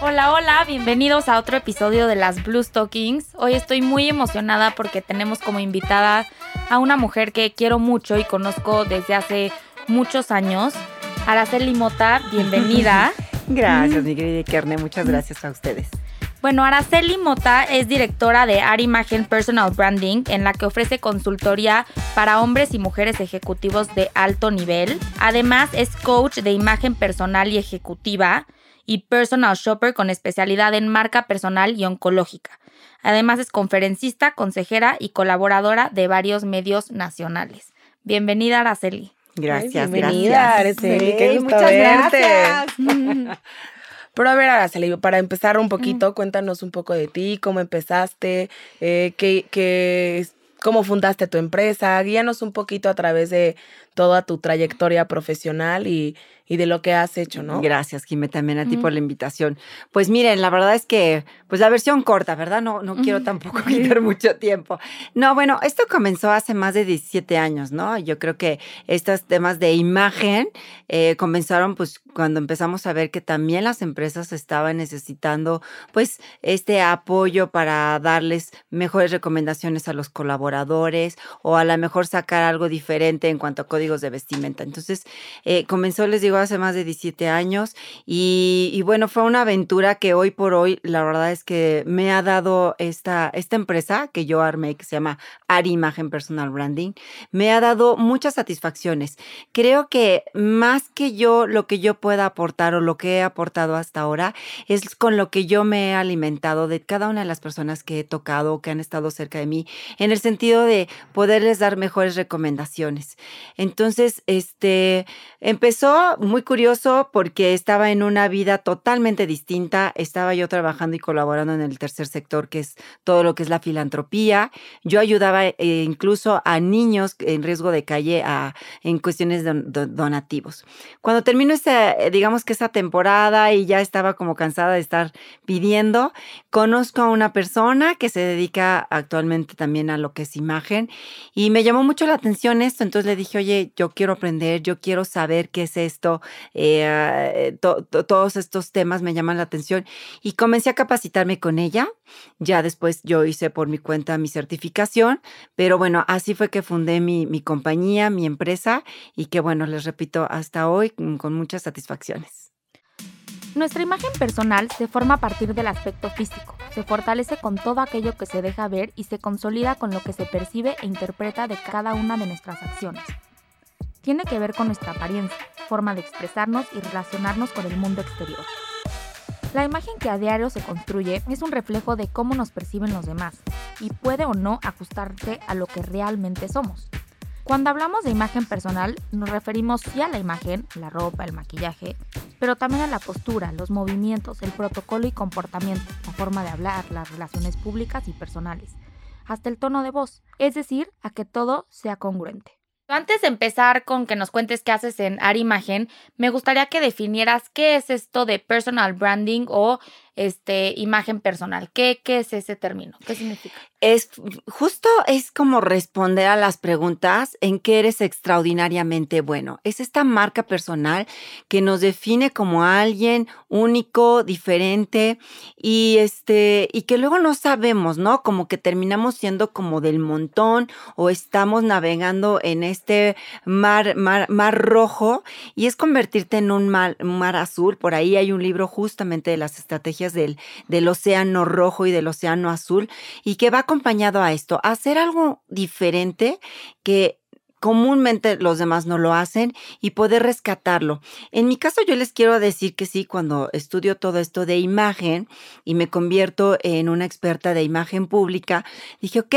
Hola, hola, bienvenidos a otro episodio de las Blue Stockings. Hoy estoy muy emocionada porque tenemos como invitada a una mujer que quiero mucho y conozco desde hace muchos años. Araceli Mota, bienvenida. gracias, mi querida Kerne, muchas gracias a ustedes. Bueno, Araceli Mota es directora de Arimagen Personal Branding, en la que ofrece consultoría para hombres y mujeres ejecutivos de alto nivel. Además, es coach de imagen personal y ejecutiva y personal shopper con especialidad en marca personal y oncológica. Además, es conferencista, consejera y colaboradora de varios medios nacionales. Bienvenida, Araceli. Gracias, bienvenida, Araceli. Qué muchas gracias. Pero a ver, Araceli, para empezar un poquito, cuéntanos un poco de ti, cómo empezaste, eh, qué, qué, cómo fundaste tu empresa, guíanos un poquito a través de toda tu trayectoria profesional y, y de lo que has hecho, ¿no? Gracias, Jimé, también a ti por la invitación. Pues miren, la verdad es que, pues la versión corta, ¿verdad? No, no quiero tampoco quitar mucho tiempo. No, bueno, esto comenzó hace más de 17 años, ¿no? Yo creo que estos temas de imagen eh, comenzaron pues cuando empezamos a ver que también las empresas estaban necesitando pues este apoyo para darles mejores recomendaciones a los colaboradores o a lo mejor sacar algo diferente en cuanto a códigos de vestimenta. Entonces, eh, comenzó, les digo, hace más de 17 años y, bueno, fue una aventura que hoy por hoy, la verdad es que me ha dado esta, esta empresa que yo armé, que se llama Ari Imagen Personal Branding, me ha dado muchas satisfacciones. Creo que más que yo, lo que yo pueda aportar o lo que he aportado hasta ahora, es con lo que yo me he alimentado de cada una de las personas que he tocado, que han estado cerca de mí, en el sentido de poderles dar mejores recomendaciones. Entonces, este, empezó muy curioso porque estaba en una vida totalmente distinta. Estaba yo trabajando y colaborando en el tercer sector, que es todo lo que es la filantropía. Yo ayudaba eh, incluso a niños en riesgo de calle a, en cuestiones de, donativos. Cuando termino esa, digamos que esa temporada y ya estaba como cansada de estar pidiendo, conozco a una persona que se dedica actualmente también a lo que es imagen y me llamó mucho la atención esto. Entonces le dije, oye, yo quiero aprender, yo quiero saber qué es esto eh, todos estos temas me llaman la atención y comencé a capacitarme con ella. Ya después yo hice por mi cuenta mi certificación, pero bueno, así fue que fundé mi, mi compañía, mi empresa y que bueno, les repito, hasta hoy con muchas satisfacciones. Nuestra imagen personal se forma a partir del aspecto físico, se fortalece con todo aquello que se deja ver y se consolida con lo que se percibe e interpreta de cada una de nuestras acciones tiene que ver con nuestra apariencia, forma de expresarnos y relacionarnos con el mundo exterior. La imagen que a diario se construye es un reflejo de cómo nos perciben los demás y puede o no ajustarse a lo que realmente somos. Cuando hablamos de imagen personal, nos referimos sí a la imagen, la ropa, el maquillaje, pero también a la postura, los movimientos, el protocolo y comportamiento, la forma de hablar, las relaciones públicas y personales, hasta el tono de voz, es decir, a que todo sea congruente. Antes de empezar con que nos cuentes qué haces en Arimagen, me gustaría que definieras qué es esto de personal branding o este, imagen personal. ¿Qué, ¿Qué es ese término? ¿Qué significa? Es justo es como responder a las preguntas en qué eres extraordinariamente bueno. Es esta marca personal que nos define como alguien único, diferente y este y que luego no sabemos, ¿no? Como que terminamos siendo como del montón o estamos navegando en este mar mar, mar rojo y es convertirte en un mar, mar azul. Por ahí hay un libro justamente de las estrategias del, océano rojo y del océano azul, y que va acompañado a esto, hacer algo diferente que comúnmente los demás no lo hacen y poder rescatarlo. En mi caso yo les quiero decir que sí, cuando estudio todo esto de imagen y me convierto en una experta de imagen pública, dije, ok,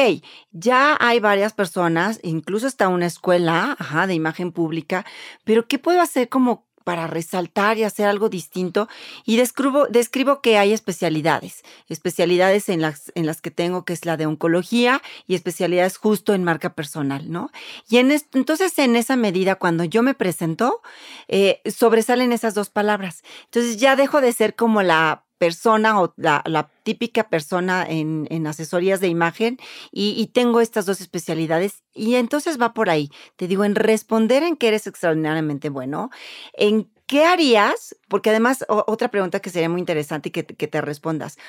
ya hay varias personas, incluso está una escuela de imagen pública, pero ¿qué puedo hacer como para resaltar y hacer algo distinto. Y describo, describo que hay especialidades, especialidades en las, en las que tengo, que es la de oncología y especialidades justo en marca personal, ¿no? Y en entonces en esa medida, cuando yo me presento, eh, sobresalen esas dos palabras. Entonces ya dejo de ser como la persona o la, típica persona en, asesorías de imagen y, tengo estas dos especialidades y entonces va por ahí. Te digo, en responder en que eres extraordinariamente bueno, en ¿qué harías? Porque además, otra pregunta que sería muy interesante y que te respondas.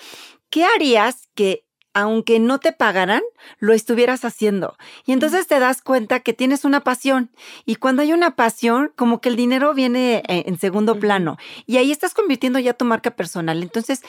¿Qué harías que aunque no te pagaran, lo estuvieras haciendo. Y entonces te das cuenta que tienes una pasión. Y cuando hay una pasión, como que el dinero viene eh, en segundo plano. Y ahí estás convirtiendo ya tu marca personal. Entonces,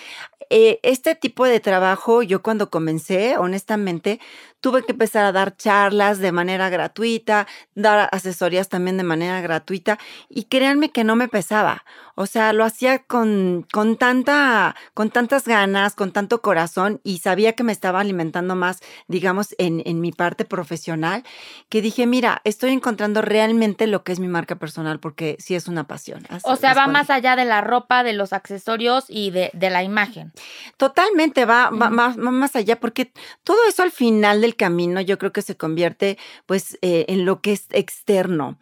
eh, este tipo de trabajo, yo cuando comencé, honestamente, tuve que empezar a dar charlas de manera gratuita, dar asesorías también de manera gratuita. Y créanme que no me pesaba. O sea, lo hacía con, con, tanta, con tantas ganas, con tanto corazón y sabía que me estaba alimentando más, digamos, en, en mi parte profesional, que dije, mira, estoy encontrando realmente lo que es mi marca personal porque sí es una pasión. o sea, va más allá de la ropa, de los accesorios y de, de la imagen. Totalmente, va, va, más allá porque todo eso al final del camino yo creo que se convierte pues eh, en lo que es externo.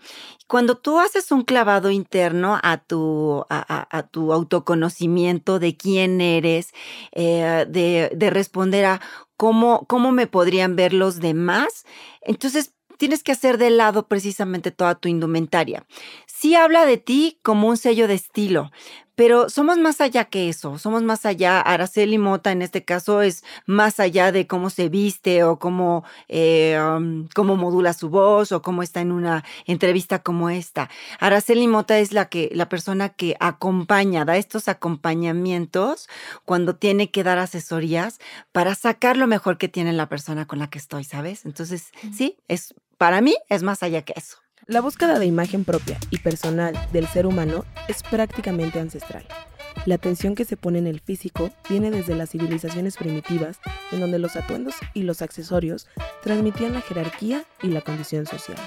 Cuando tú haces un clavado interno a tu, a, tu autoconocimiento de quién eres, eh, de, de, responder a cómo, cómo me podrían ver los demás, entonces tienes que hacer de lado precisamente toda tu indumentaria. Sí habla de ti como un sello de estilo, pero somos más allá que eso, somos más allá. Araceli Mota en este caso es más allá de cómo se viste o cómo, eh, cómo modula su voz o cómo está en una entrevista como esta. Araceli Mota es la, que, la persona que acompaña, da estos acompañamientos cuando tiene que dar asesorías para sacar lo mejor que tiene la persona con la que estoy, ¿sabes? Entonces, sí, es, para mí es más allá que eso. La búsqueda de imagen propia y personal del ser humano es prácticamente ancestral. La atención que se pone en el físico viene desde las civilizaciones primitivas, en donde los atuendos y los accesorios transmitían la jerarquía y la condición social.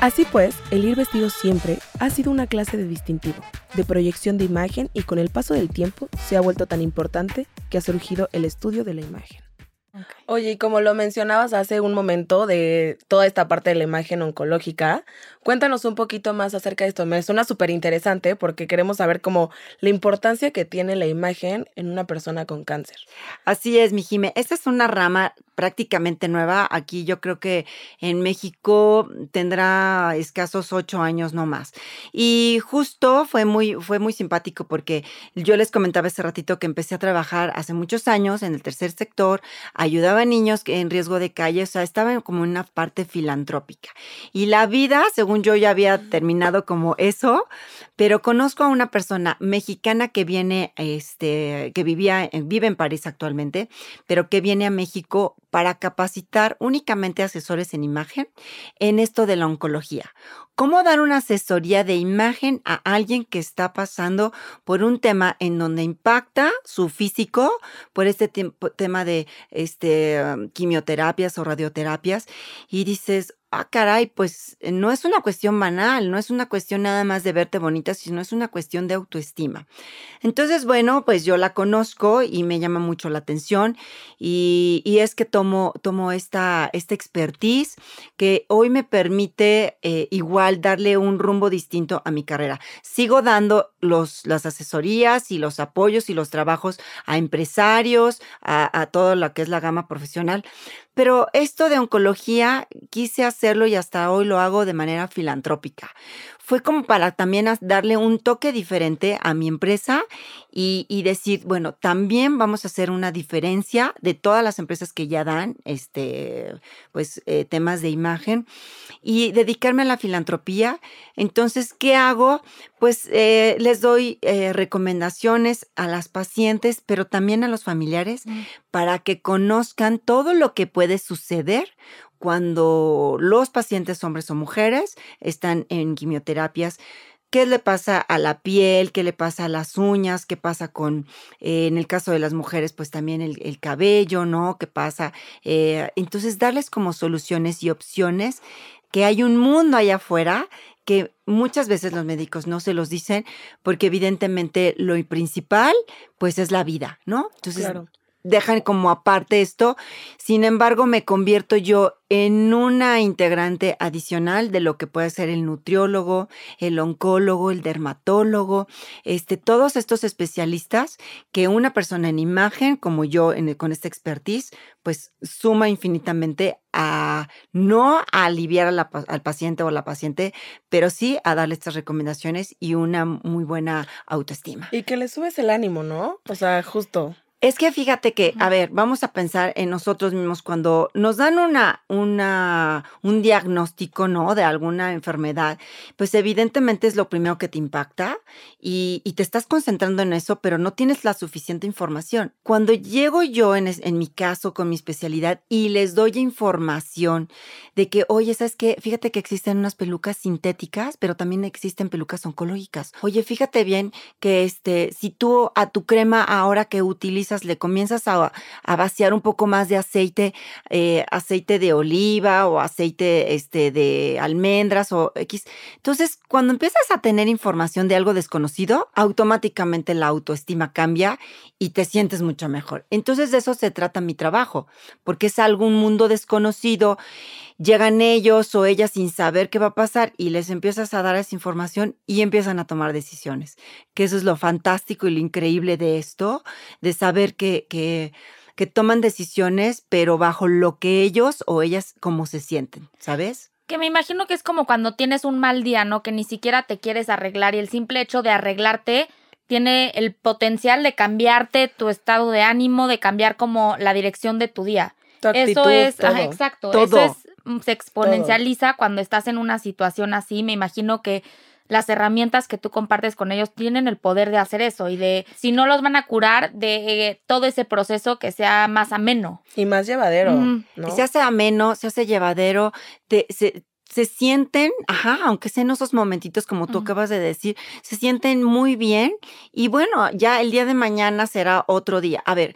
Así pues, el ir vestido siempre ha sido una clase de distintivo, de proyección de imagen y con el paso del tiempo se ha vuelto tan importante que ha surgido el estudio de la imagen. Oye, y como lo mencionabas hace un momento de toda esta parte de la imagen oncológica, cuéntanos un poquito más acerca de esto. Me suena súper interesante porque queremos saber cómo la importancia que tiene la imagen en una persona con cáncer. Así es, mi Jime. Esta es una rama prácticamente nueva. Aquí yo creo que en México tendrá escasos ocho años no más. Y justo fue muy, fue muy simpático porque yo les comentaba hace ratito que empecé a trabajar hace muchos años en el tercer sector, ayudaba a niños en riesgo de calle, o sea, estaba como en una parte filantrópica. Y la vida, según yo ya había terminado como eso, pero conozco a una persona mexicana que viene, este, que vivía, vive en París actualmente, pero que viene a México para capacitar únicamente asesores en imagen en esto de la oncología. ¿Cómo dar una asesoría de imagen a alguien que está pasando por un tema en donde impacta su físico por este tema de este, quimioterapias o radioterapias? Y dices, ah, caray, pues eh, no es una cuestión banal, no es una cuestión nada más de verte bonita, sino es una cuestión de autoestima. Entonces, bueno, pues yo la conozco y me llama mucho la atención y, es que tomo, tomo esta, esta expertise que hoy me permite eh, igual darle un rumbo distinto a mi carrera. Sigo dando los, las asesorías y los apoyos y los trabajos a empresarios, a, a todo lo que es la gama profesional, pero esto de oncología quise hacerlo y hasta hoy lo hago de manera filantrópica fue como para también darle un toque diferente a mi empresa y, decir, bueno, también vamos a hacer una diferencia de todas las empresas que ya dan este, pues, eh, temas de imagen y dedicarme a la filantropía. Entonces, ¿qué hago? Pues eh, les doy eh, recomendaciones a las pacientes, pero también a los familiares mm. para que conozcan todo lo que puede suceder cuando los pacientes hombres o mujeres están en quimioterapias, qué le pasa a la piel, qué le pasa a las uñas, qué pasa con, eh, en el caso de las mujeres, pues también el, cabello, ¿no? ¿Qué pasa? Eh, entonces, darles como soluciones y opciones, que hay un mundo allá afuera que muchas veces los médicos no se los dicen porque evidentemente lo principal, pues es la vida, ¿no? Entonces, dejan como aparte esto. Sin embargo, me convierto yo en una integrante adicional de lo que puede ser el nutriólogo, el oncólogo, el dermatólogo, este, todos estos especialistas que una persona en imagen, como yo con esta expertise, pues suma infinitamente a no a aliviar al paciente o a la paciente, pero sí a darle estas recomendaciones y una muy buena autoestima. Y que le subes el ánimo, ¿no? O sea, justo. Es que fíjate que, a ver, vamos a pensar en nosotros mismos cuando nos dan una, una, un diagnóstico, ¿no? De alguna enfermedad, pues evidentemente es lo primero que te impacta y, te estás concentrando en eso, pero no tienes la suficiente información. Cuando llego yo en, en mi caso con mi especialidad y les doy información de que, oye, ¿sabes qué? Fíjate que existen unas pelucas sintéticas, pero también existen pelucas oncológicas. Oye, fíjate bien que este, si tú a tu crema ahora que utilizas le comienzas a, vaciar un poco más de aceite, eh, aceite de oliva o aceite este, de almendras o X. Entonces, cuando empiezas a tener información de algo desconocido, automáticamente la autoestima cambia y te sientes mucho mejor. Entonces, de eso se trata mi trabajo, porque es algún mundo desconocido llegan ellos o ellas sin saber qué va a pasar y les empiezas a dar esa información y empiezan a tomar decisiones. Que eso es lo fantástico y lo increíble de esto, de saber que, que, que toman decisiones, pero bajo lo que ellos o ellas como se sienten, ¿sabes? Que me imagino que es como cuando tienes un mal día, ¿no? Que ni siquiera te quieres arreglar y el simple hecho de arreglarte tiene el potencial de cambiarte tu estado de ánimo, de cambiar como la dirección de tu día. eso es, exacto, eso es Mm, se exponencializa cuando estás en una situación así. Me imagino que las herramientas que tú compartes con ellos tienen el poder de hacer eso y de, si no los van a curar, de eh, todo ese proceso que sea más ameno. Y más llevadero. Se hace ameno, se hace llevadero, te, se, se sienten, ajá, aunque sean esos momentitos como tú acabas de decir, se sienten muy bien y bueno, ya el día de mañana será otro día. A ver,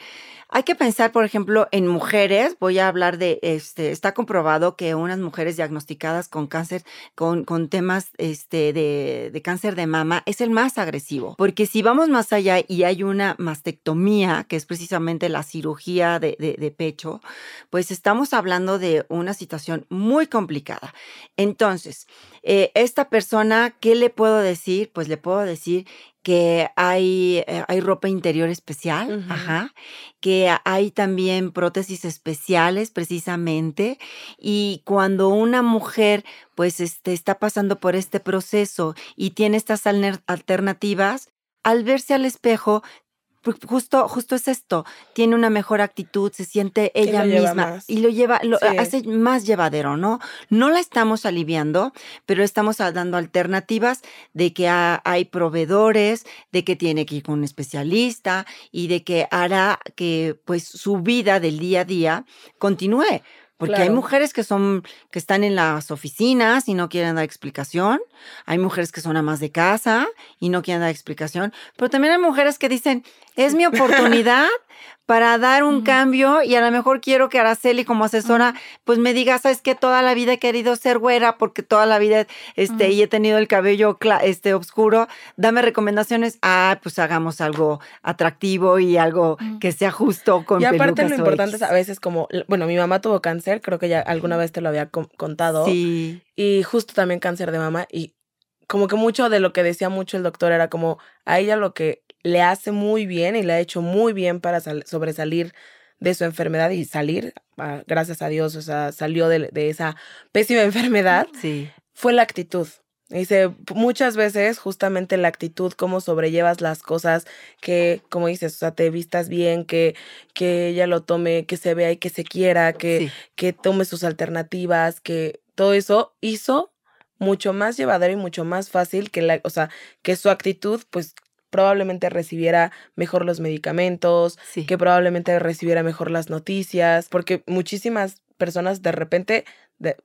hay que pensar, por ejemplo, en mujeres. Voy a hablar de, este, está comprobado que unas mujeres diagnosticadas con cáncer, con, con temas este, de, de cáncer de mama, es el más agresivo. Porque si vamos más allá y hay una mastectomía, que es precisamente la cirugía de, de, de pecho, pues estamos hablando de una situación muy complicada. Entonces, eh, esta persona, ¿qué le puedo decir? Pues le puedo decir que hay, eh, hay ropa interior especial, ajá, que hay también prótesis especiales precisamente y cuando una mujer pues este, está pasando por este proceso y tiene estas alternativas, al verse al espejo justo, justo es esto, tiene una mejor actitud, se siente ella misma y lo lleva, lo hace más llevadero, ¿no? No la estamos aliviando, pero estamos dando alternativas de que hay proveedores, de que tiene que ir con un especialista y de que hará que pues su vida del día a día continúe. Porque hay mujeres que son, que están en las oficinas y no quieren dar explicación. Hay mujeres que son amas de casa y no quieren dar explicación. Pero también hay mujeres que dicen, es mi oportunidad para dar un cambio y a lo mejor quiero que Araceli como asesora pues me diga, sabes que toda la vida he querido ser güera porque toda la vida este y he tenido el cabello este oscuro, dame recomendaciones, ah, pues hagamos algo atractivo y algo que sea justo con Y aparte lo importante es a veces como, bueno, mi mamá tuvo cáncer, creo que ya alguna vez te lo había contado. Sí. Y justo también cáncer de mama y como que mucho de lo que decía mucho el doctor era como a ella lo que le hace muy bien y le ha hecho muy bien para sobresalir de su enfermedad y salir, ah, gracias a Dios, o sea, salió de, esa pésima enfermedad, sí. fue la actitud. Dice, muchas veces justamente la actitud, cómo sobrellevas las cosas, que, como dices, o sea, te vistas bien, que, que ella lo tome, que se vea y que se quiera, que, que tome sus alternativas, que todo eso hizo mucho más llevadero y mucho más fácil que la, o sea, que su actitud, pues probablemente recibiera mejor los medicamentos, que probablemente recibiera mejor las noticias, porque muchísimas personas de repente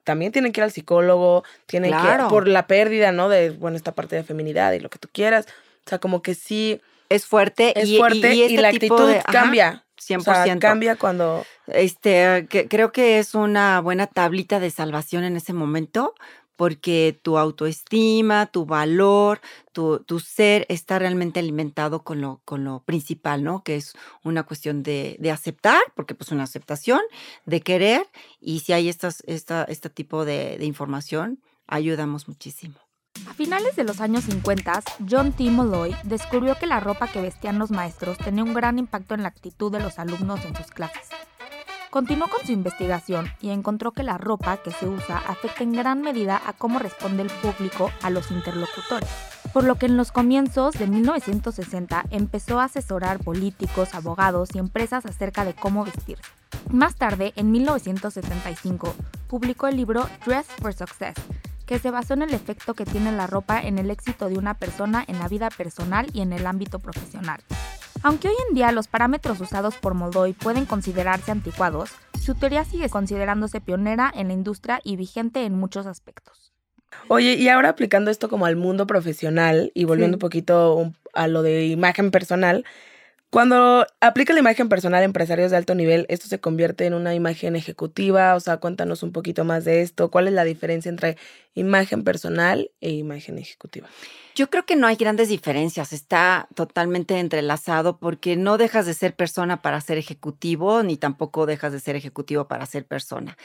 también tienen que ir al psicólogo, tienen que por la pérdida, ¿no? De, bueno, esta parte de feminidad y lo que tú quieras. O sea, como que sí. Es fuerte. Es fuerte y, este la actitud cambia. 100%. cambia cuando... Este, que, creo que es una buena tablita de salvación en ese momento, porque tu autoestima, tu valor, tu, ser está realmente alimentado con lo, con lo principal, ¿no? Que es una cuestión de, de aceptar, porque pues una aceptación, de querer, y si hay estas, esta, este tipo de, de información, ayudamos muchísimo. A finales de los años 50, John T. Molloy descubrió que la ropa que vestían los maestros tenía un gran impacto en la actitud de los alumnos en sus clases. Continuó con su investigación y encontró que la ropa que se usa afecta en gran medida a cómo responde el público a los interlocutores, por lo que en los comienzos de 1960 empezó a asesorar políticos, abogados y empresas acerca de cómo vestirse. Más tarde, en 1975, publicó el libro Dress for Success, que se basó en el efecto que tiene la ropa en el éxito de una persona en la vida personal y en el ámbito profesional. Aunque hoy en día los parámetros usados por Moldoy pueden considerarse anticuados, su teoría sigue considerándose pionera en la industria y vigente en muchos aspectos. Oye, y ahora aplicando esto como al mundo profesional y volviendo un poquito a lo de imagen personal, cuando aplica la imagen personal a empresarios de alto nivel, esto se convierte en una imagen ejecutiva. O sea, cuéntanos un poquito más de esto. ¿Cuál es la diferencia entre imagen personal e imagen ejecutiva? Yo creo que no hay grandes diferencias, está totalmente entrelazado porque no dejas de ser persona para ser ejecutivo, ni tampoco dejas de ser ejecutivo para ser persona.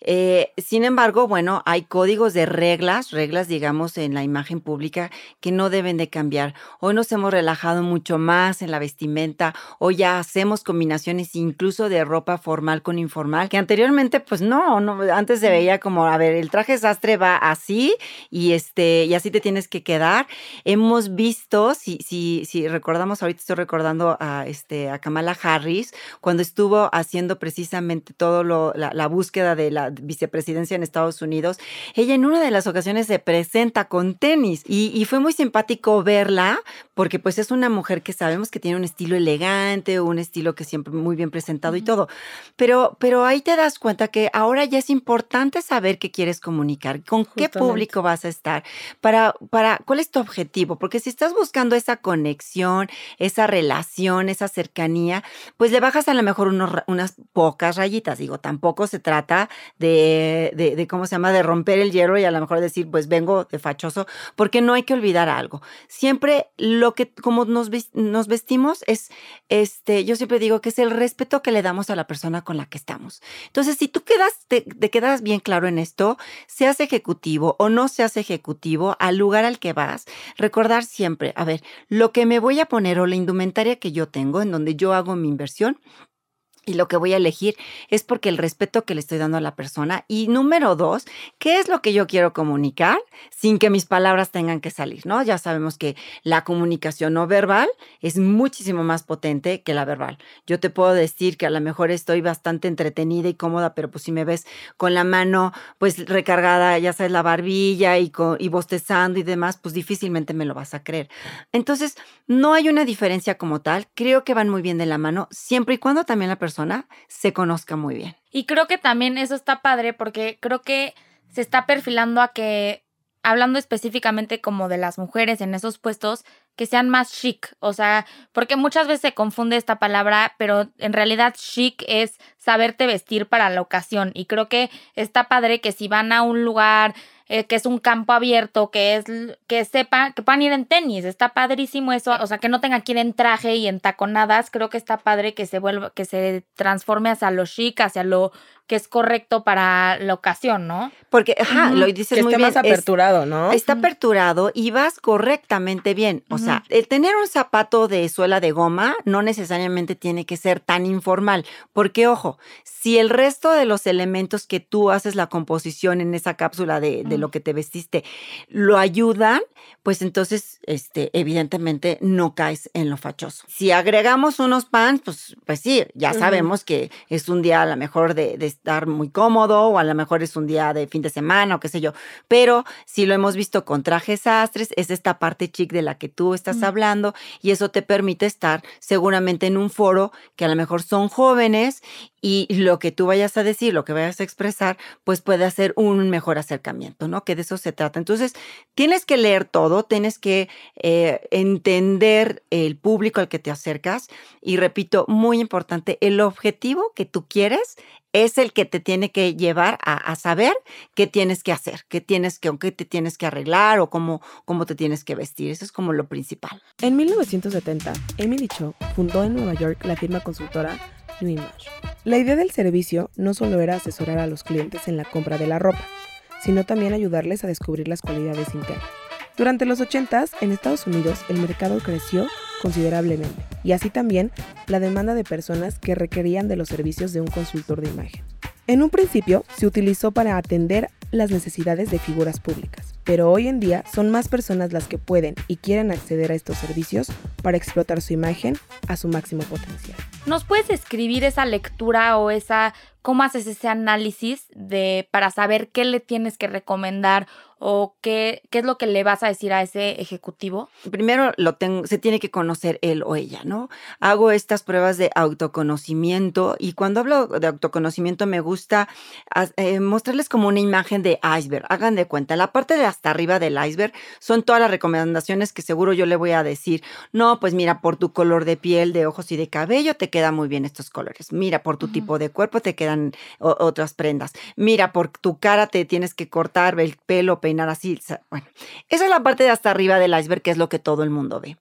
Eh, sin embargo, bueno, hay códigos de reglas, reglas, digamos, en la imagen pública que no deben de cambiar. Hoy nos hemos relajado mucho más en la vestimenta, hoy ya hacemos combinaciones incluso de ropa formal con informal, que anteriormente, pues no, no antes se veía como, a ver, el traje sastre va así y este, y así te tienes que quedar Hemos visto, si, si, si recordamos, ahorita estoy recordando a, este, a Kamala Harris, cuando estuvo haciendo precisamente todo la, búsqueda de la vicepresidencia en Estados Unidos, ella en una de las ocasiones se presenta con tenis y fue muy simpático verla porque pues es una mujer que sabemos que tiene un estilo elegante, un estilo que siempre muy bien presentado y todo, pero, pero ahí te das cuenta que ahora ya es importante saber qué quieres comunicar, con qué público vas a estar, para, para, cuál es tu objetivo, porque si estás buscando esa conexión, esa relación, esa cercanía, pues le bajas a lo mejor unas pocas rayitas. Digo, tampoco se trata de, de, ¿cómo se llama?, de romper el hierro y a lo mejor decir, pues vengo de fachoso, porque no hay que olvidar algo. Siempre lo que, como nos, nos vestimos es, este, yo siempre digo que es el respeto que le damos a la persona con la que estamos. Entonces, si tú quedas, te, te quedas bien claro en esto, seas ejecutivo o no seas ejecutivo, al lugar al que vas, recordar siempre, a ver, lo que me voy a poner o la indumentaria que yo tengo, en donde yo hago mi inversión, y lo que voy a elegir es porque el respeto que le estoy dando a la persona. Y número dos, ¿qué es lo que yo quiero comunicar sin que mis palabras tengan que salir? ¿no? Ya sabemos que la comunicación no verbal es muchísimo más potente que la verbal. Yo te puedo decir que a lo mejor estoy bastante entretenida y cómoda, pero pues si me ves con la mano pues recargada, ya sabes, la barbilla y, y bostezando y demás, pues difícilmente me lo vas a creer. Entonces, no hay una diferencia como tal. Creo que van muy bien de la mano, siempre y cuando también la persona se conozca muy bien. Y creo que también eso está padre porque creo que se está perfilando a que, hablando específicamente como de las mujeres en esos puestos, que sean más chic, o sea, porque muchas veces se confunde esta palabra, pero en realidad chic es saberte vestir para la ocasión y creo que está padre que si van a un lugar eh, que es un campo abierto, que es que sepa, que puedan ir en tenis, está padrísimo eso, o sea, que no tenga que ir en traje y en taconadas, creo que está padre que se vuelva, que se transforme hacia lo chic, hacia lo que es correcto para la ocasión, ¿no? Porque, ajá, lo dices muy bien. más aperturado, ¿no? Está aperturado y vas correctamente bien. O sea, el tener un zapato de suela de goma no necesariamente tiene que ser tan informal, porque, ojo, si el resto de los elementos que tú haces la composición en esa cápsula de, de lo que te vestiste lo ayudan, pues entonces, este, evidentemente no caes en lo fachoso. Si agregamos unos pants, pues, pues sí, ya sabemos que es un día a lo mejor de, de estar muy cómodo o a lo mejor es un día de fin de semana o qué sé yo. Pero si lo hemos visto con trajes astres, es esta parte chic de la que tú estás hablando y eso te permite estar seguramente en un foro que a lo mejor son jóvenes y lo que tú vayas a decir, lo que vayas a expresar, pues puede hacer un mejor acercamiento, ¿no? Que de eso se trata. Entonces, tienes que leer todo, tienes que eh, entender el público al que te acercas y repito, muy importante, el objetivo que tú quieres es el que te tiene que llevar a, saber qué tienes que hacer, qué tienes que, qué te tienes que arreglar o cómo, cómo te tienes que vestir. Eso es como lo principal. En 1970, Emily Cho fundó en Nueva York la firma consultora New Image. La idea del servicio no solo era asesorar a los clientes en la compra de la ropa, sino también ayudarles a descubrir las cualidades internas. Durante los 80 en Estados Unidos el mercado creció considerablemente y así también la demanda de personas que requerían de los servicios de un consultor de imagen. En un principio se utilizó para atender las necesidades de figuras públicas, pero hoy en día son más personas las que pueden y quieren acceder a estos servicios para explotar su imagen a su máximo potencial. ¿Nos puedes escribir esa lectura o esa cómo haces ese análisis de para saber qué le tienes que recomendar o qué, qué es lo que le vas a decir a ese ejecutivo? Primero lo tengo, se tiene que conocer él o ella, ¿no? Hago estas pruebas de autoconocimiento y cuando hablo de autoconocimiento me gusta eh, mostrarles como una imagen de iceberg. Hagan de cuenta, la parte de hasta arriba del iceberg son todas las recomendaciones que seguro yo le voy a decir. No, pues mira, por tu color de piel, de ojos y de cabello te quedan muy bien estos colores. Mira, por tu tipo de cuerpo te quedan otras prendas. Mira, por tu cara te tienes que cortar el pelo, peinar así. Bueno, esa es la parte de hasta arriba del iceberg, que es lo que todo el mundo ve.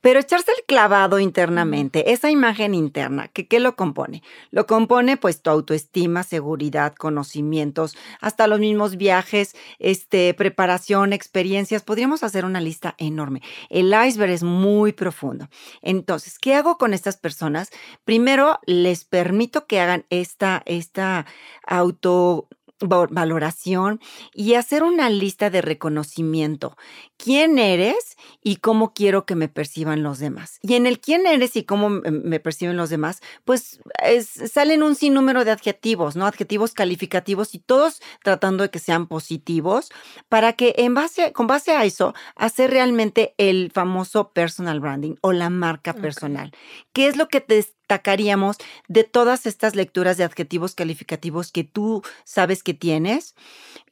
Pero echarse el clavado internamente, esa imagen interna, ¿qué, ¿qué lo compone? Lo compone pues tu autoestima, seguridad, conocimientos, hasta los mismos viajes, este, preparación, experiencias. Podríamos hacer una lista enorme. El iceberg es muy profundo. Entonces, ¿qué hago con estas personas? Primero, les permito que hagan esta, esta auto valoración y hacer una lista de reconocimiento. ¿Quién eres y cómo quiero que me perciban los demás? Y en el quién eres y cómo me perciben los demás, pues salen un sinnúmero de adjetivos, ¿no? Adjetivos calificativos y todos tratando de que sean positivos para que en base, con base a eso, hacer realmente el famoso personal branding o la marca personal. ¿Qué es lo que te destacaríamos de todas estas lecturas de adjetivos calificativos que tú sabes que tienes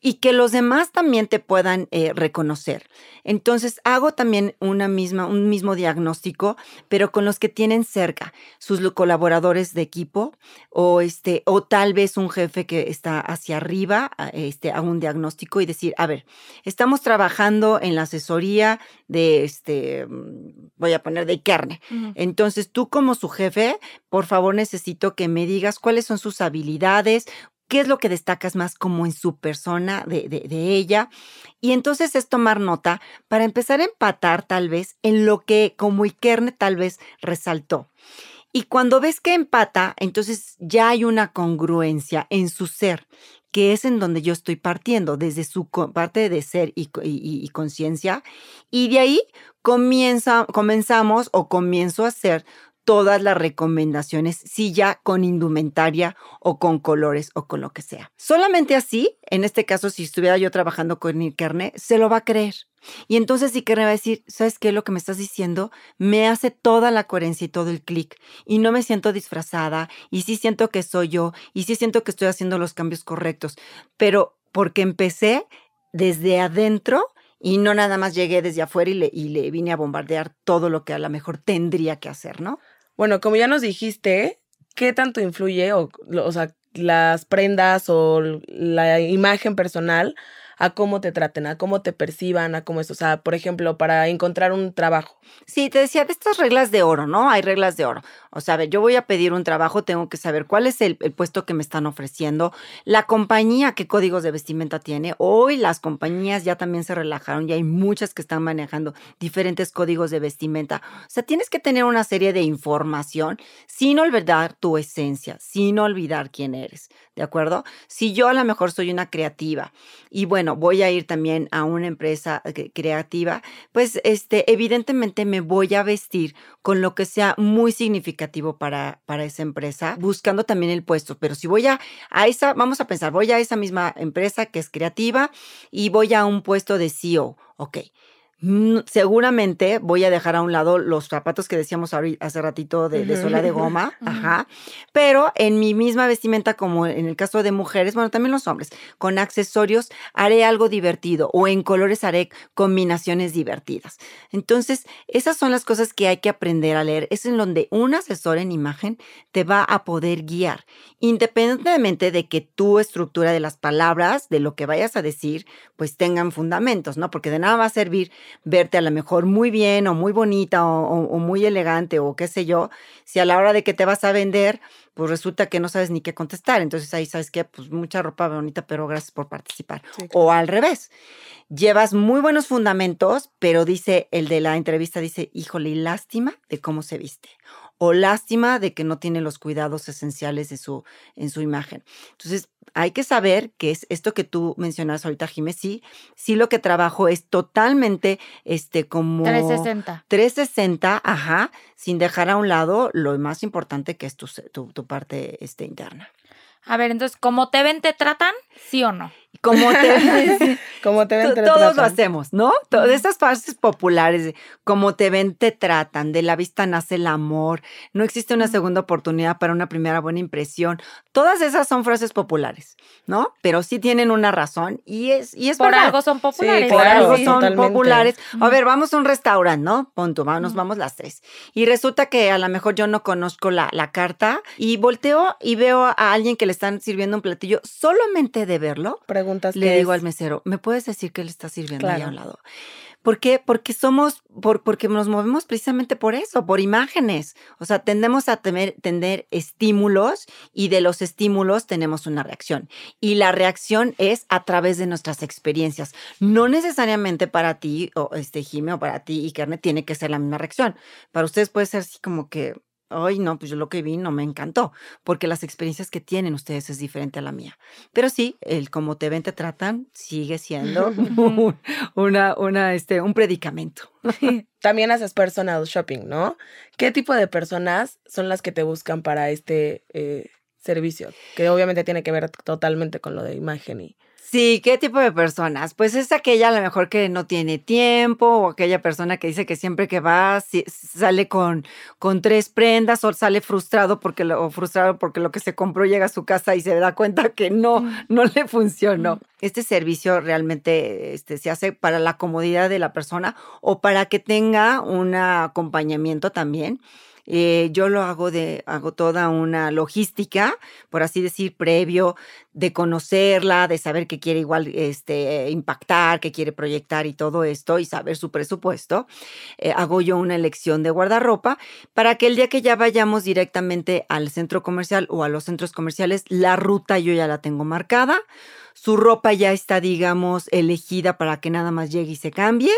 y que los demás también te puedan eh, reconocer. Entonces hago también una misma, un mismo diagnóstico, pero con los que tienen cerca, sus colaboradores de equipo o, este, o tal vez un jefe que está hacia arriba, este, hago un diagnóstico y decir, a ver, estamos trabajando en la asesoría de, este, mm, voy a poner de carne. Entonces tú como su jefe, por favor necesito que me digas cuáles son sus habilidades, qué es lo que destacas más como en su persona de, ella. Y entonces es tomar nota para empezar a empatar tal vez en lo que como Ikerne tal vez resaltó. Y cuando ves que empata, entonces ya hay una congruencia en su ser, que es en donde yo estoy partiendo, desde su parte de ser y, y conciencia. Y de ahí comienza, comenzamos o comienzo a hacer todas las recomendaciones, si ya con indumentaria o con colores o con lo que sea. Solamente así, en este caso, si estuviera yo trabajando con Ikerne, se lo va a creer. Y entonces Ikerne va a decir, ¿sabes qué? Lo que me estás diciendo me hace toda la coherencia y todo el clic. Y no me siento disfrazada, y sí siento que soy yo, y sí siento que estoy haciendo los cambios correctos. Pero porque empecé desde adentro y no nada más llegué desde afuera y le, y le vine a bombardear todo lo que a lo mejor tendría que hacer, ¿no? Bueno, como ya nos dijiste, ¿qué tanto influye, o, o sea, las prendas o la imagen personal a cómo te traten, a cómo te perciban, a cómo es, o sea, por ejemplo, para encontrar un trabajo. Sí, te decía de estas reglas de oro, ¿no? Hay reglas de oro. O sea, yo voy a pedir un trabajo, tengo que saber cuál es el, puesto que me están ofreciendo, la compañía, qué códigos de vestimenta tiene. Hoy las compañías ya también se relajaron, ya hay muchas que están manejando diferentes códigos de vestimenta. O sea, tienes que tener una serie de información sin olvidar tu esencia, sin olvidar quién eres, ¿de acuerdo? Si yo a lo mejor soy una creativa y bueno, voy a ir también a una empresa eh, creativa, pues este, evidentemente me voy a vestir con lo que sea muy significativo para, para esa empresa, buscando también el puesto. Pero si voy a, a esa, vamos a pensar, voy a esa misma empresa que es creativa y voy a un puesto de CEO, ok seguramente voy a dejar a un lado los zapatos que decíamos hace ratito de, de sola de goma, ajá, pero en mi misma vestimenta, como en el caso de mujeres, bueno, también los hombres, con accesorios haré algo divertido o en colores haré combinaciones divertidas. Entonces, esas son las cosas que hay que aprender a leer. Es en donde un asesor en imagen te va a poder guiar, independientemente de que tu estructura de las palabras, de lo que vayas a decir, pues tengan fundamentos, ¿no? Porque de nada va a servir verte a lo mejor muy bien o muy bonita o, muy elegante o qué sé yo, si a la hora de que te vas a vender, pues resulta que no sabes ni qué contestar. Entonces ahí sabes que, pues mucha ropa bonita, pero gracias por participar. O al revés, llevas muy buenos fundamentos, pero dice el de la entrevista, dice, híjole, lástima de cómo se viste o lástima de que no tiene los cuidados esenciales de su, en su imagen. Entonces, hay que saber que es esto que tú mencionas ahorita, Jiménez, sí, sí lo que trabajo es totalmente este como 360. 360, ajá, sin dejar a un lado lo más importante que es tu, tu, parte este, interna. A ver, entonces, ¿cómo te ven, te tratan? ¿Sí o no? Como te, como te ven, te Todos lo hacemos, ¿no? Todas estas frases populares, como te ven, te tratan, de la vista nace el amor, no existe una segunda oportunidad para una primera buena impresión. Todas esas son frases populares, ¿no? Pero sí tienen una razón y es, y es Por algo son populares. por algo son populares. A ver, vamos a un restaurante, ¿no? Punto, nos vamos las tres. Y resulta que a lo mejor yo no conozco la, la carta y volteo y veo a alguien que le están sirviendo un platillo solamente de verlo le digo al mesero, ¿me puedes decir qué le está sirviendo ahí a un lado? ¿Por qué? Porque somos, por, porque nos movemos precisamente por eso, por imágenes. O sea, tendemos a tener, tener estímulos y de los estímulos tenemos una reacción. Y la reacción es a través de nuestras experiencias. No necesariamente para ti, o este Jime, o para ti y Carne, tiene que ser la misma reacción. Para ustedes puede ser así como que ay, no, pues yo lo que vi no me encantó, porque las experiencias que tienen ustedes es diferente a la mía. Pero sí, el cómo te ven, te tratan, sigue siendo un, una, una, este, un predicamento. También haces personal shopping, ¿no? ¿Qué tipo de personas son las que te buscan para este eh, servicio? Que obviamente tiene que ver totalmente con lo de imagen y Sí, ¿qué tipo de personas? Pues es aquella a lo mejor que no tiene tiempo o aquella persona que dice que siempre que va sale con, con tres prendas o sale frustrado porque lo, frustrado porque lo que se compró llega a su casa y se da cuenta que no, mm. no le funcionó. Mm. Este servicio realmente este, se hace para la comodidad de la persona o para que tenga un acompañamiento también eh, yo lo hago de, hago toda una logística, por así decir, previo, de conocerla, de saber qué quiere igual este, impactar, qué quiere proyectar y todo esto, y saber su presupuesto. Eh, hago yo una elección de guardarropa para que el día que ya vayamos directamente al centro comercial o a los centros comerciales, la ruta yo ya la tengo marcada su ropa ya está, digamos, elegida para que nada más llegue y se cambie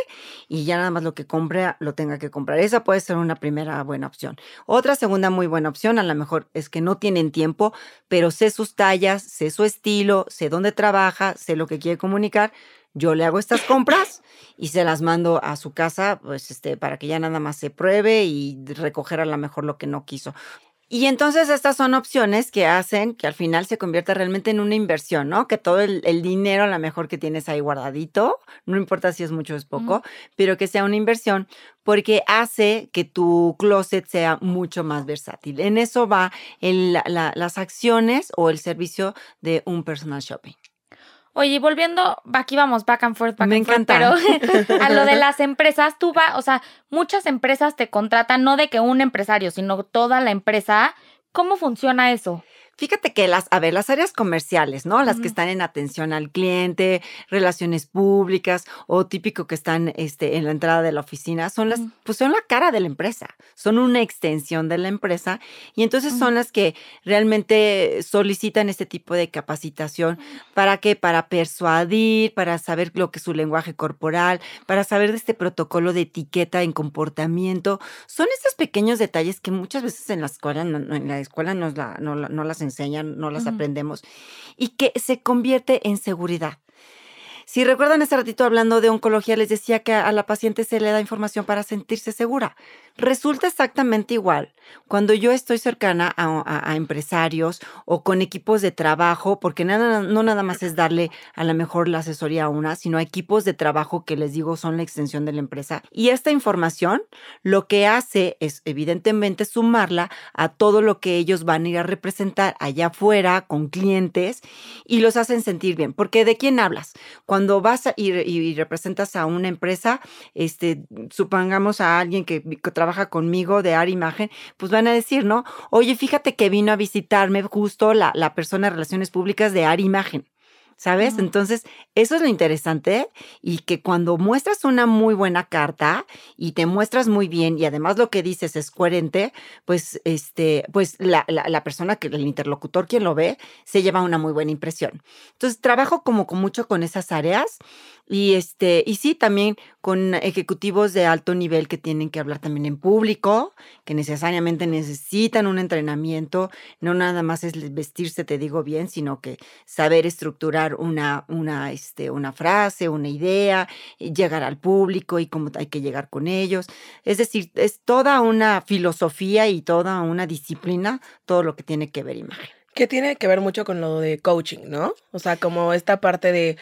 y ya nada más lo que compre lo tenga que comprar. Esa puede ser una primera buena opción. Otra segunda muy buena opción, a lo mejor es que no tienen tiempo, pero sé sus tallas, sé su estilo, sé dónde trabaja, sé lo que quiere comunicar. Yo le hago estas compras y se las mando a su casa, pues este, para que ya nada más se pruebe y recoger a lo mejor lo que no quiso. Y entonces estas son opciones que hacen que al final se convierta realmente en una inversión, ¿no? Que todo el, dinero a lo mejor que tienes ahí guardadito, no importa si es mucho o es poco, pero que sea una inversión porque hace que tu closet sea mucho más versátil. En eso va las acciones o el servicio de un personal shopping. Oye, volviendo, aquí vamos, back and forth, back and forth, pero a lo de las empresas, tú vas, o sea, muchas empresas te contratan, no de que un empresario, sino toda la empresa. ¿Cómo funciona eso? Fíjate que las, a ver, las áreas comerciales, ¿no? Las que están en atención al cliente, relaciones públicas o típico que están este, en la entrada de la oficina, son las, pues son la cara de la empresa, son una extensión de la empresa y entonces son las que realmente solicitan este tipo de capacitación para que, para persuadir, para saber lo que es su lenguaje corporal, para saber de este protocolo de etiqueta en comportamiento. Son estos pequeños detalles que muchas veces en la escuela, en la escuela no, la, no, no las enseñan, no las aprendemos, y que se convierte en seguridad. Si recuerdan ese ratito hablando de oncología, les decía que a la paciente se le da información para sentirse segura. Resulta exactamente igual cuando yo estoy cercana a, empresarios o con equipos de trabajo, porque nada, no nada más es darle a lo mejor la asesoría a una, sino a equipos de trabajo que les digo son la extensión de la empresa. Y esta información lo que hace es evidentemente sumarla a todo lo que ellos van a ir a representar allá afuera con clientes y los hacen sentir bien. Porque ¿de quién hablas? Cuando vas a ir y representas a una empresa, este, supongamos a alguien que, trabaja conmigo de AR Imagen, pues van a decir, ¿no? Oye, fíjate que vino a visitarme justo la, la persona de Relaciones Públicas de AR Imagen. ¿sabes? Entonces, eso es lo interesante y que cuando muestras una muy buena carta y te muestras muy bien y además lo que dices es coherente, pues, este, pues la, la, persona que, el interlocutor quien lo ve, se lleva una muy buena impresión. Entonces, trabajo como con mucho con esas áreas y este, y sí, también con ejecutivos de alto nivel que tienen que hablar también en público, que necesariamente necesitan un entrenamiento, no nada más es vestirse, te digo bien, sino que saber estructurar una, una, este, una frase, una idea, llegar al público y cómo hay que llegar con ellos. Es decir, es toda una filosofía y toda una disciplina, todo lo que tiene que ver imagen. Que tiene que ver mucho con lo de coaching, ¿no? O sea, como esta parte de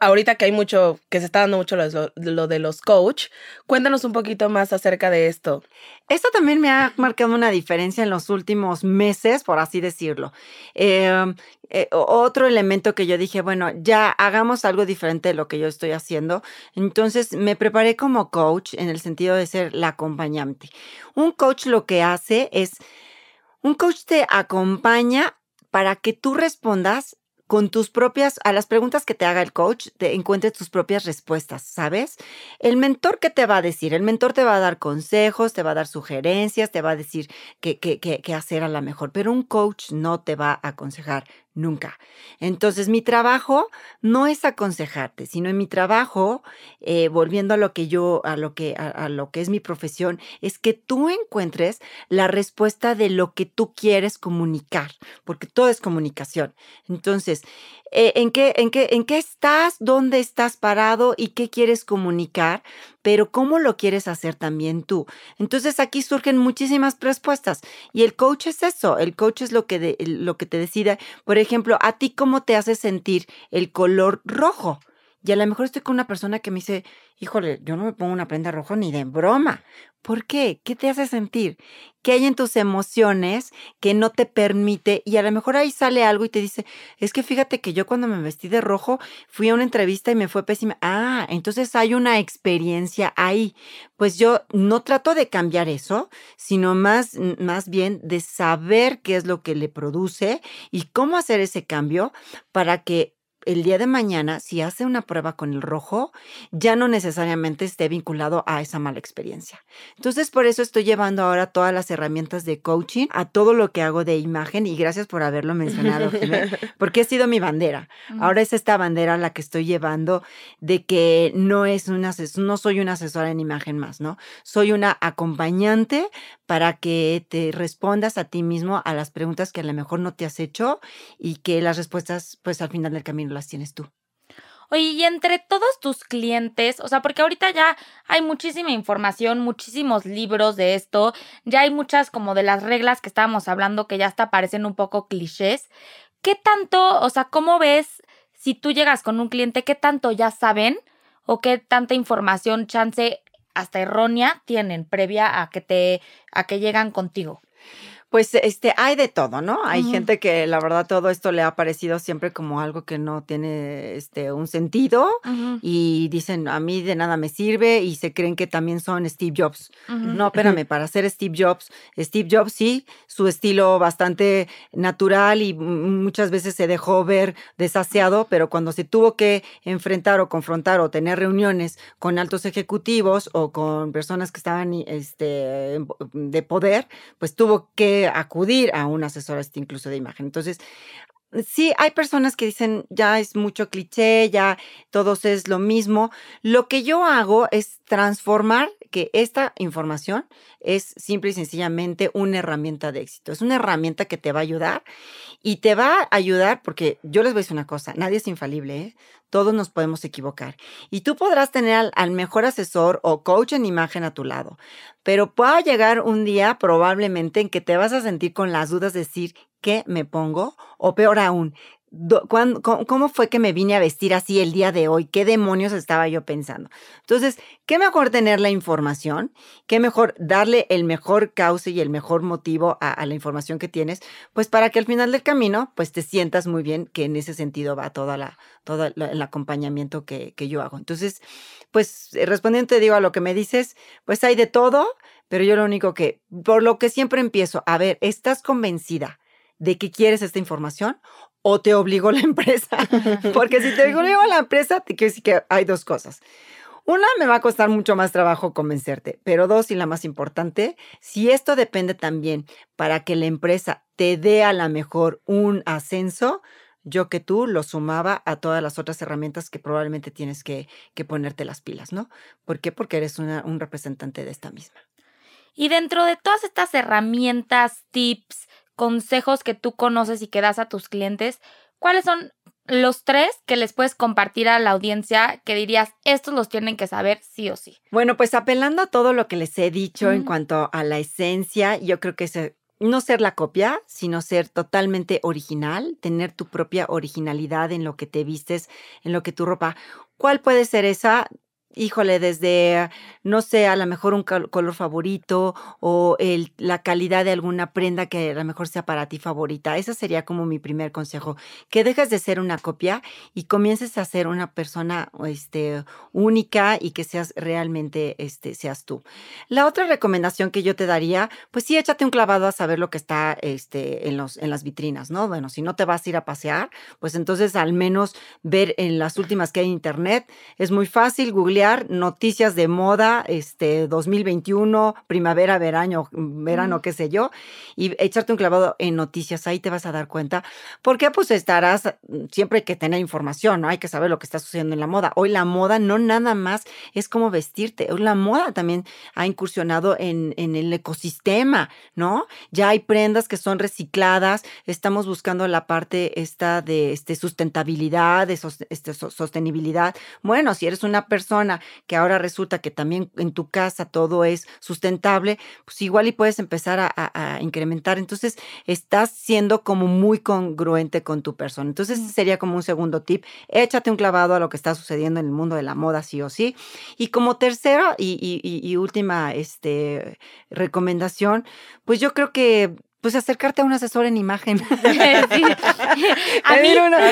ahorita que hay mucho, que se está dando mucho lo, de los coach, cuéntanos un poquito más acerca de esto. Esto también me ha marcado una diferencia en los últimos meses, por así decirlo. Em, eh, otro elemento que yo dije, bueno, ya hagamos algo diferente de lo que yo estoy haciendo. Entonces me preparé como coach en el sentido de ser la acompañante. Un coach lo que hace es, un coach te acompaña para que tú respondas con tus propias, a las preguntas que te haga el coach, te encuentres tus propias respuestas, ¿sabes? El mentor, ¿qué te va a decir? El mentor te va a dar consejos, te va a dar sugerencias, te va a decir qué, qué, qué, qué hacer a la mejor, pero un coach no te va a aconsejar nunca. Entonces, mi trabajo no es aconsejarte, sino en mi trabajo, eh, volviendo a lo que yo, a lo que, a, lo que es mi profesión, es que tú encuentres la respuesta de lo que tú quieres comunicar, porque todo es comunicación. Entonces, eh, ¿en, qué, en, qué, ¿en qué estás? ¿Dónde estás parado? ¿Y qué quieres comunicar? Pero ¿cómo lo quieres hacer también tú? Entonces aquí surgen muchísimas respuestas. Y el coach es eso, el coach es lo que, lo que te decide. Por ejemplo, a ti cómo te hace sentir el color rojo. Y a lo mejor estoy con una persona que me dice, híjole, yo no me pongo una prenda roja ni de broma. ¿Por qué? ¿Qué te hace sentir? ¿Qué hay en tus emociones que no te permite? Y a lo mejor ahí sale algo y te dice, es que fíjate que yo cuando me vestí de rojo fui a una entrevista y me fue pésima. Ah, entonces hay una experiencia ahí. Pues yo no trato de cambiar eso, sino más, más bien de saber qué es lo que le produce y cómo hacer ese cambio para que el día de mañana, si hace una prueba con el rojo, ya no necesariamente esté vinculado a esa mala experiencia. Entonces, por eso estoy llevando ahora todas las herramientas de coaching a todo lo que hago de imagen y gracias por haberlo mencionado, porque ha sido mi bandera. Ahora es esta bandera la que estoy llevando de que no es una no soy una asesora en imagen más, ¿no? Soy una acompañante para que te respondas a ti mismo a las preguntas que a lo mejor no te has hecho y que las respuestas pues al final del camino las tienes tú. Oye, y entre todos tus clientes, o sea, porque ahorita ya hay muchísima información, muchísimos libros de esto, ya hay muchas como de las reglas que estábamos hablando que ya hasta parecen un poco clichés. ¿Qué tanto, o sea, cómo ves si tú llegas con un cliente, qué tanto ya saben o qué tanta información, chance hasta errónea tienen previa a que te, a que llegan contigo? Pues este, hay de todo, ¿no? Hay gente que la verdad todo esto le ha parecido siempre como algo que no tiene este un sentido y dicen, a mí de nada me sirve y se creen que también son Steve Jobs. No, espérame, para ser Steve Jobs, Steve Jobs sí, su estilo bastante natural y muchas veces se dejó ver desaseado, pero cuando se tuvo que enfrentar o confrontar o tener reuniones con altos ejecutivos o con personas que estaban este, de poder, pues tuvo que acudir a un asesor incluso de imagen. Entonces, sí, hay personas que dicen, ya es mucho cliché, ya todos es lo mismo. Lo que yo hago es transformar que esta información es simple y sencillamente una herramienta de éxito. Es una herramienta que te va a ayudar y te va a ayudar porque yo les voy a decir una cosa, nadie es infalible, ¿eh? todos nos podemos equivocar. Y tú podrás tener al, al, mejor asesor o coach en imagen a tu lado, pero pueda llegar un día probablemente en que te vas a sentir con las dudas de decir, ¿qué me pongo? O peor aún, ¿Cómo fue que me vine a vestir así el día de hoy? ¿Qué demonios estaba yo pensando? Entonces, ¿qué mejor tener la información? ¿Qué mejor darle el mejor cauce y el mejor motivo a, la información que tienes? Pues para que al final del camino, pues te sientas muy bien, que en ese sentido va toda la, todo el acompañamiento que, que yo hago. Entonces, pues respondiendo te digo a lo que me dices, pues hay de todo, pero yo lo único que, por lo que siempre empiezo, a ver, ¿estás convencida? De que quieres esta información o te obligó la empresa. Porque si te obligó la empresa, te quiero decir que hay dos cosas. Una, me va a costar mucho más trabajo convencerte, pero dos, y la más importante, si esto depende también para que la empresa te dé a la mejor un ascenso, yo que tú lo sumaba a todas las otras herramientas que probablemente tienes que, que ponerte las pilas, ¿no? ¿Por qué? Porque eres un representante de esta misma. Y dentro de todas estas herramientas, tips, consejos que tú conoces y que das a tus clientes, ¿cuáles son los tres que les puedes compartir a la audiencia que dirías, estos los tienen que saber sí o sí? Bueno, pues apelando a todo lo que les he dicho en cuanto a la esencia, yo creo que es no ser la copia, sino ser totalmente original, tener tu propia originalidad en lo que te vistes, en lo que tu ropa. ¿Cuál puede ser esa? Híjole, desde, no sé, a lo mejor un color favorito o la calidad de alguna prenda que a lo mejor sea para ti favorita. Ese sería como mi primer consejo, que dejes de ser una copia y comiences a ser una persona este, única y que seas realmente, este, seas tú. La otra recomendación que yo te daría, pues sí, échate un clavado a saber lo que está este, en, los, en las vitrinas, ¿no? Bueno, si no te vas a ir a pasear, pues entonces al menos ver en las últimas que hay en internet, es muy fácil, googlear noticias de moda, este 2021, primavera, verano, verano, qué sé yo, y echarte un clavado en noticias, ahí te vas a dar cuenta. Porque pues estarás, siempre hay que tener información, ¿no? Hay que saber lo que está sucediendo en la moda. Hoy la moda no nada más es como vestirte, hoy la moda también ha incursionado en, en el ecosistema, ¿no? Ya hay prendas que son recicladas, estamos buscando la parte esta de este, sustentabilidad, de este, sostenibilidad. Bueno, si eres una persona que ahora resulta que también en tu casa todo es sustentable, pues igual y puedes empezar a, incrementar. Entonces, estás siendo como muy congruente con tu persona. Entonces, sería como un segundo tip. Échate un clavado a lo que está sucediendo en el mundo de la moda, sí o sí. Y como tercera y, última este, recomendación, pues yo creo que pues acercarte a un asesor en imagen. Sí. A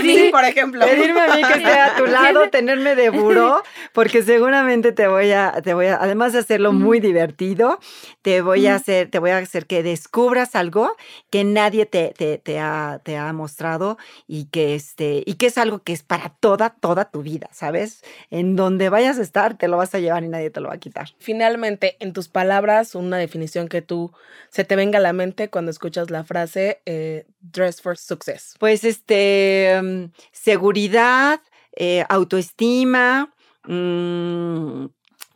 mí, por ejemplo. Pedirme a mí que esté a tu lado, tenerme de buró, porque seguramente te voy a, te voy a, además de hacerlo muy divertido, te voy a hacer, te voy a hacer que descubras algo que nadie te, te, te, ha, te ha mostrado y que este, y que es algo que es para toda, toda tu vida, ¿sabes? En donde vayas a estar, te lo vas a llevar y nadie te lo va a quitar. Finalmente, en tus palabras, una definición que tú se te venga a la mente cuando escuchas la frase eh, Dress for Success? Pues este, mm, seguridad, eh, autoestima, mm,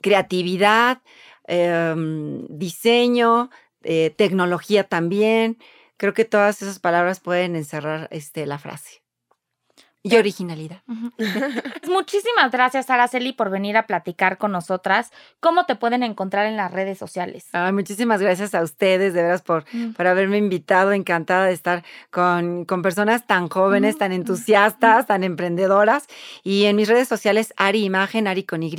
creatividad, em, diseño, eh, tecnología también. Creo que todas esas palabras pueden encerrar este, la frase. Y originalidad. Muchísimas gracias, Araceli, por venir a platicar con nosotras. ¿Cómo te pueden encontrar en las redes sociales? muchísimas gracias a ustedes, de veras, por, mm. por haberme invitado. Encantada de estar con, con personas tan jóvenes, tan entusiastas, tan emprendedoras. Y en mis redes sociales, Ari Imagen, Ari con Y,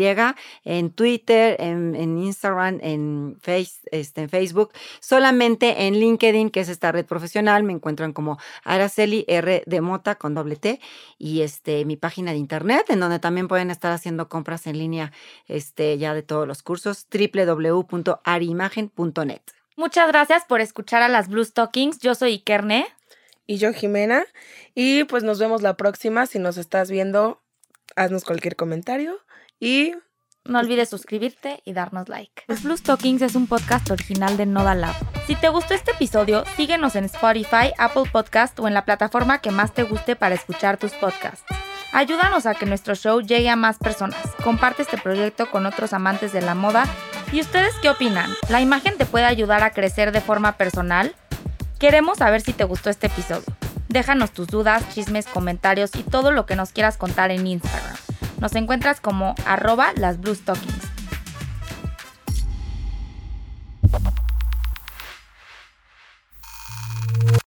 en Twitter, en, Instagram, en, face, este, en Facebook. Solamente en LinkedIn, que es esta red profesional, me encuentran como Araceli R de Mota con doble T y este, mi página de internet, en donde también pueden estar haciendo compras en línea este, ya de todos los cursos, www.arimagen.net. Muchas gracias por escuchar a las Blue Stockings. Yo soy Ikerne. Y yo, Jimena. Y pues nos vemos la próxima. Si nos estás viendo, haznos cualquier comentario. Y no olvides suscribirte y darnos like. Los Blue Stockings es un podcast original de Noda Lab. Si te gustó este episodio, síguenos en Spotify, Apple Podcast o en la plataforma que más te guste para escuchar tus podcasts. Ayúdanos a que nuestro show llegue a más personas. Comparte este proyecto con otros amantes de la moda. ¿Y ustedes qué opinan? ¿La imagen te puede ayudar a crecer de forma personal? Queremos saber si te gustó este episodio. Déjanos tus dudas, chismes, comentarios y todo lo que nos quieras contar en Instagram. Nos encuentras como arroba las Blue Stockings.